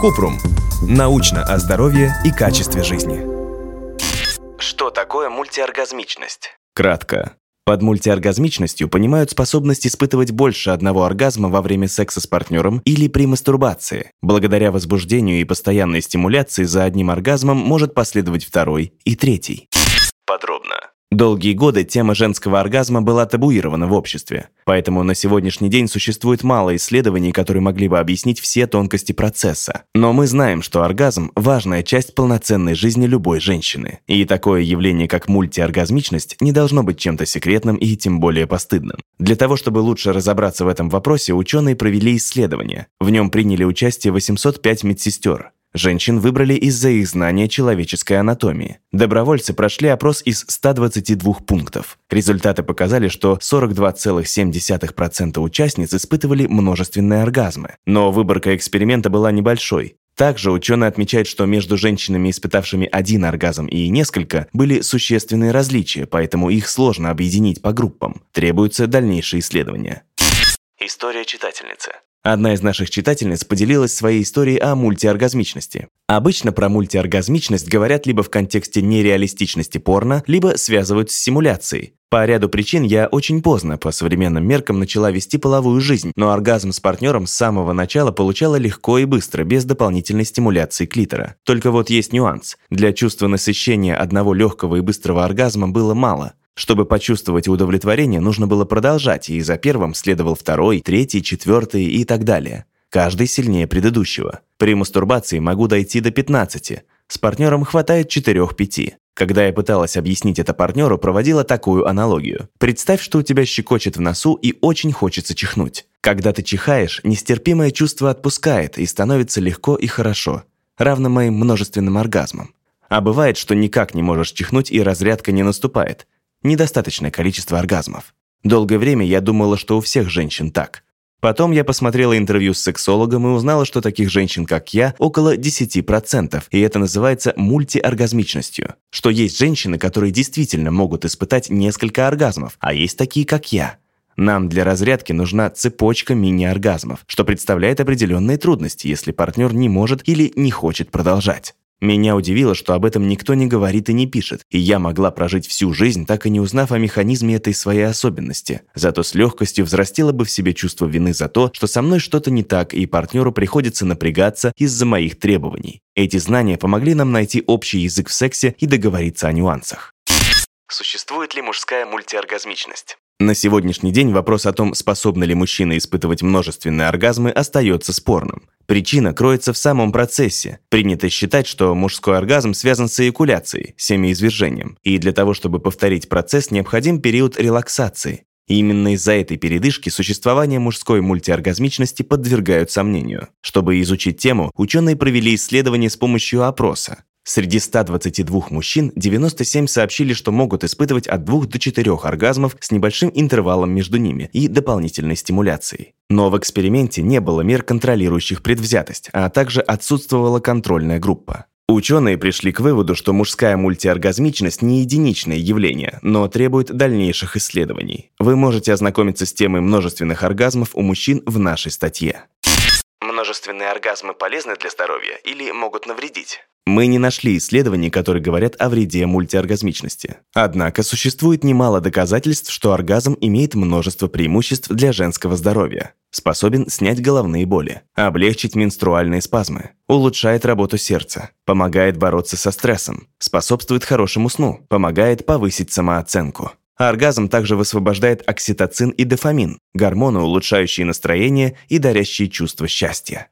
Купрум. Научно о здоровье и качестве жизни. Что такое мультиоргазмичность? Кратко. Под мультиоргазмичностью понимают способность испытывать больше одного оргазма во время секса с партнером или при мастурбации. Благодаря возбуждению и постоянной стимуляции за одним оргазмом может последовать второй и третий. Долгие годы тема женского оргазма была табуирована в обществе, поэтому на сегодняшний день существует мало исследований, которые могли бы объяснить все тонкости процесса. Но мы знаем, что оргазм – важная часть полноценной жизни любой женщины. И такое явление, как мультиоргазмичность, не должно быть чем-то секретным и тем более постыдным. Для того, чтобы лучше разобраться в этом вопросе, ученые провели исследование. В нем приняли участие 805 медсестер. Женщин выбрали из-за их знания человеческой анатомии. Добровольцы прошли опрос из 122 пунктов. Результаты показали, что 42,7% участниц испытывали множественные оргазмы. Но выборка эксперимента была небольшой. Также ученые отмечают, что между женщинами, испытавшими один оргазм и несколько, были существенные различия, поэтому их сложно объединить по группам. Требуются дальнейшие исследования. История читательницы. Одна из наших читательниц поделилась своей историей о мультиоргазмичности. Обычно про мультиоргазмичность говорят либо в контексте нереалистичности порно, либо связывают с симуляцией. По ряду причин я очень поздно по современным меркам начала вести половую жизнь, но оргазм с партнером с самого начала получала легко и быстро, без дополнительной стимуляции клитора. Только вот есть нюанс. Для чувства насыщения одного легкого и быстрого оргазма было мало. Чтобы почувствовать удовлетворение, нужно было продолжать, и за первым следовал второй, третий, четвертый и так далее. Каждый сильнее предыдущего. При мастурбации могу дойти до 15. С партнером хватает 4-5. Когда я пыталась объяснить это партнеру, проводила такую аналогию. Представь, что у тебя щекочет в носу и очень хочется чихнуть. Когда ты чихаешь, нестерпимое чувство отпускает и становится легко и хорошо, равно моим множественным оргазмам. А бывает, что никак не можешь чихнуть и разрядка не наступает недостаточное количество оргазмов. Долгое время я думала, что у всех женщин так. Потом я посмотрела интервью с сексологом и узнала, что таких женщин, как я, около 10%, и это называется мультиоргазмичностью. Что есть женщины, которые действительно могут испытать несколько оргазмов, а есть такие, как я. Нам для разрядки нужна цепочка мини-оргазмов, что представляет определенные трудности, если партнер не может или не хочет продолжать. Меня удивило, что об этом никто не говорит и не пишет, и я могла прожить всю жизнь, так и не узнав о механизме этой своей особенности. Зато с легкостью взрастила бы в себе чувство вины за то, что со мной что-то не так, и партнеру приходится напрягаться из-за моих требований. Эти знания помогли нам найти общий язык в сексе и договориться о нюансах. Существует ли мужская мультиоргазмичность? На сегодняшний день вопрос о том, способны ли мужчины испытывать множественные оргазмы, остается спорным. Причина кроется в самом процессе. Принято считать, что мужской оргазм связан с эякуляцией, семяизвержением, и для того, чтобы повторить процесс, необходим период релаксации. И именно из-за этой передышки существование мужской мультиоргазмичности подвергают сомнению. Чтобы изучить тему, ученые провели исследование с помощью опроса. Среди 122 мужчин 97 сообщили, что могут испытывать от 2 до 4 оргазмов с небольшим интервалом между ними и дополнительной стимуляцией. Но в эксперименте не было мер, контролирующих предвзятость, а также отсутствовала контрольная группа. Ученые пришли к выводу, что мужская мультиоргазмичность не единичное явление, но требует дальнейших исследований. Вы можете ознакомиться с темой множественных оргазмов у мужчин в нашей статье. Множественные оргазмы полезны для здоровья или могут навредить? Мы не нашли исследований, которые говорят о вреде мультиоргазмичности. Однако существует немало доказательств, что оргазм имеет множество преимуществ для женского здоровья. Способен снять головные боли, облегчить менструальные спазмы, улучшает работу сердца, помогает бороться со стрессом, способствует хорошему сну, помогает повысить самооценку. Оргазм также высвобождает окситоцин и дофамин, гормоны, улучшающие настроение и дарящие чувство счастья.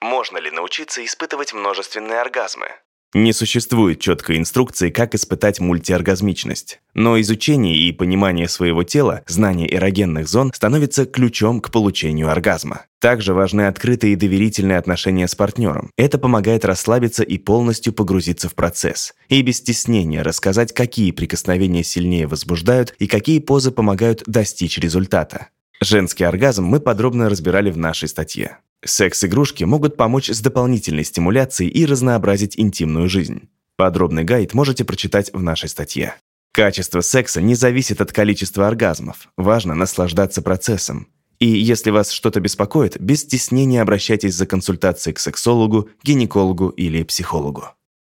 Можно ли научиться испытывать множественные оргазмы? Не существует четкой инструкции, как испытать мультиоргазмичность. Но изучение и понимание своего тела, знание эрогенных зон становится ключом к получению оргазма. Также важны открытые и доверительные отношения с партнером. Это помогает расслабиться и полностью погрузиться в процесс. И без стеснения рассказать, какие прикосновения сильнее возбуждают и какие позы помогают достичь результата. Женский оргазм мы подробно разбирали в нашей статье. Секс-игрушки могут помочь с дополнительной стимуляцией и разнообразить интимную жизнь. Подробный гайд можете прочитать в нашей статье. Качество секса не зависит от количества оргазмов. Важно наслаждаться процессом. И если вас что-то беспокоит, без стеснения обращайтесь за консультацией к сексологу, гинекологу или психологу.